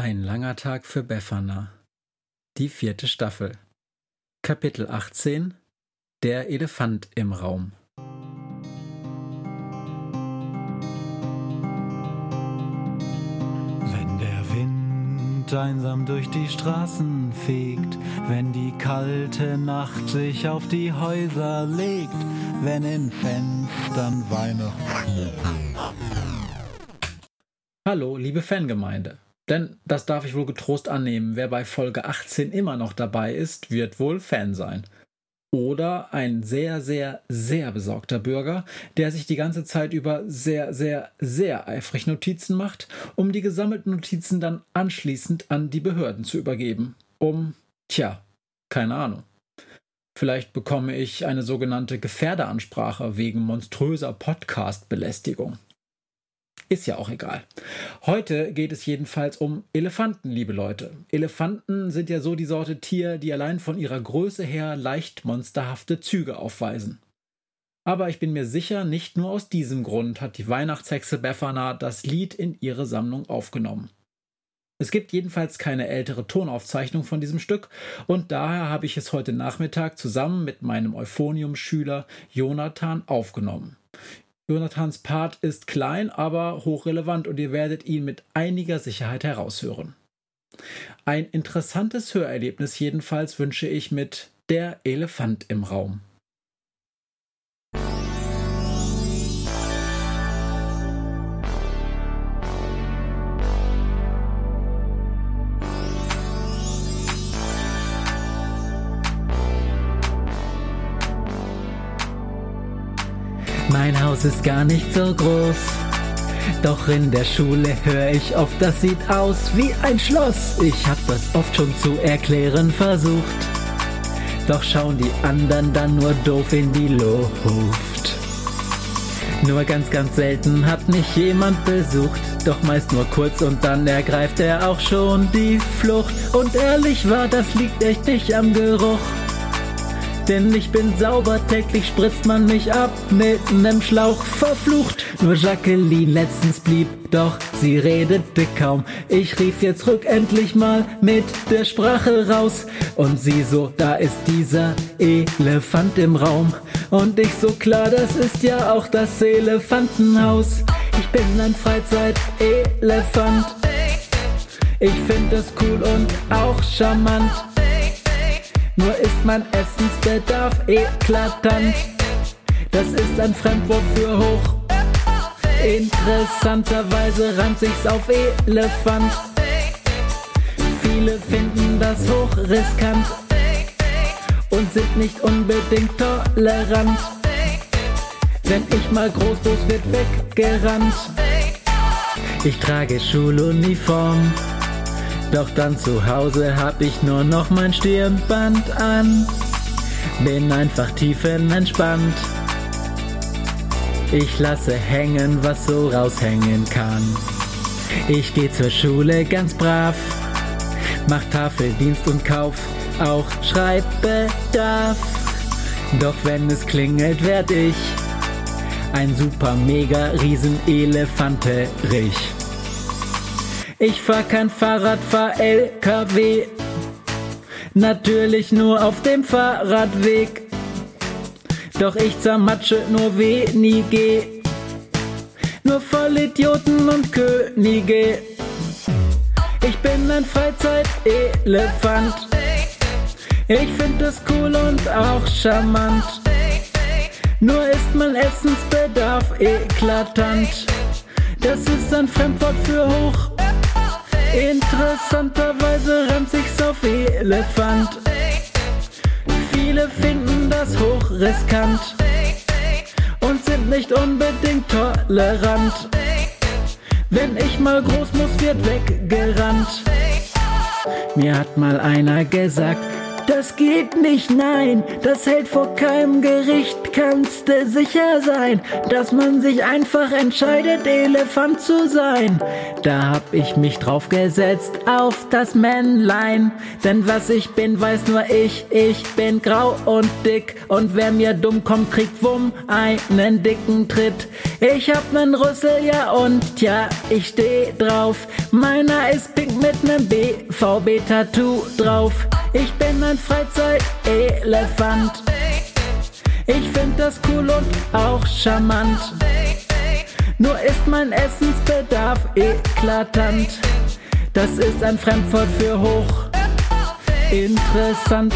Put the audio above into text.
Ein langer Tag für Befana. Die vierte Staffel. Kapitel 18 Der Elefant im Raum. Wenn der Wind einsam durch die Straßen fegt, wenn die kalte Nacht sich auf die Häuser legt, wenn in Fenstern Weihnachten. Hallo, liebe Fangemeinde. Denn das darf ich wohl getrost annehmen, wer bei Folge 18 immer noch dabei ist, wird wohl Fan sein. Oder ein sehr, sehr, sehr besorgter Bürger, der sich die ganze Zeit über sehr, sehr, sehr eifrig Notizen macht, um die gesammelten Notizen dann anschließend an die Behörden zu übergeben. Um, tja, keine Ahnung. Vielleicht bekomme ich eine sogenannte Gefährderansprache wegen monströser Podcast-Belästigung. Ist ja auch egal. Heute geht es jedenfalls um Elefanten, liebe Leute. Elefanten sind ja so die Sorte Tier, die allein von ihrer Größe her leicht monsterhafte Züge aufweisen. Aber ich bin mir sicher, nicht nur aus diesem Grund hat die Weihnachtshexe Befana das Lied in ihre Sammlung aufgenommen. Es gibt jedenfalls keine ältere Tonaufzeichnung von diesem Stück und daher habe ich es heute Nachmittag zusammen mit meinem Euphonium-Schüler Jonathan aufgenommen. Jonathans Part ist klein, aber hochrelevant und ihr werdet ihn mit einiger Sicherheit heraushören. Ein interessantes Hörerlebnis jedenfalls wünsche ich mit Der Elefant im Raum. Mein Haus ist gar nicht so groß. Doch in der Schule höre ich oft, das sieht aus wie ein Schloss. Ich hab das oft schon zu erklären versucht. Doch schauen die anderen dann nur doof in die Luft. Nur ganz, ganz selten hat mich jemand besucht. Doch meist nur kurz und dann ergreift er auch schon die Flucht. Und ehrlich war, das liegt echt nicht am Geruch denn ich bin sauber, täglich spritzt man mich ab mit nem Schlauch verflucht. Nur Jacqueline letztens blieb, doch sie redete kaum. Ich rief jetzt rück endlich mal mit der Sprache raus und sie so, da ist dieser Elefant im Raum. Und ich so klar, das ist ja auch das Elefantenhaus. Ich bin ein Freizeit-Elefant. Ich find das cool und auch charmant. Nur ist mein Essensbedarf eklatant. Das ist ein Fremdwort für hoch. Interessanterweise reimt sich's auf Elefant. Viele finden das hochriskant und sind nicht unbedingt tolerant. Wenn ich mal groß wird weggerannt. Ich trage Schuluniform doch dann zu Hause hab ich nur noch mein Stirnband an. Bin einfach tiefenentspannt. Ich lasse hängen, was so raushängen kann. Ich geh zur Schule ganz brav, mach Tafeldienst und kauf auch Schreibbedarf. Doch wenn es klingelt, werd ich ein super mega riesen Elefanterich. Ich fahr kein Fahrrad, fahr LKW. Natürlich nur auf dem Fahrradweg. Doch ich zermatsche nur wenige. Nur Vollidioten und Könige. Ich bin ein Freizeit-Elefant. Ich find es cool und auch charmant. Nur ist mein Essensbedarf eklatant. Das ist ein Fremdwort für hoch. Interessanterweise reimt sich's auf Elefant. Viele finden das hochriskant und sind nicht unbedingt tolerant. Wenn ich mal groß muss, wird weggerannt. Mir hat mal einer gesagt, das geht nicht, nein, das hält vor keinem Gericht, kannst du sicher sein, dass man sich einfach entscheidet, Elefant zu sein. Da hab ich mich drauf gesetzt, auf das Männlein, denn was ich bin, weiß nur ich, ich bin grau und dick, und wer mir dumm kommt, kriegt wumm einen dicken Tritt. Ich hab nen Rüssel, ja und ja, ich steh drauf, meiner ist pink mit nem BVB-Tattoo drauf. Ich bin ein Freizeit-Elefant. Ich find das cool und auch charmant. Nur ist mein Essensbedarf eklatant. Das ist ein Fremdwort für hoch interessant.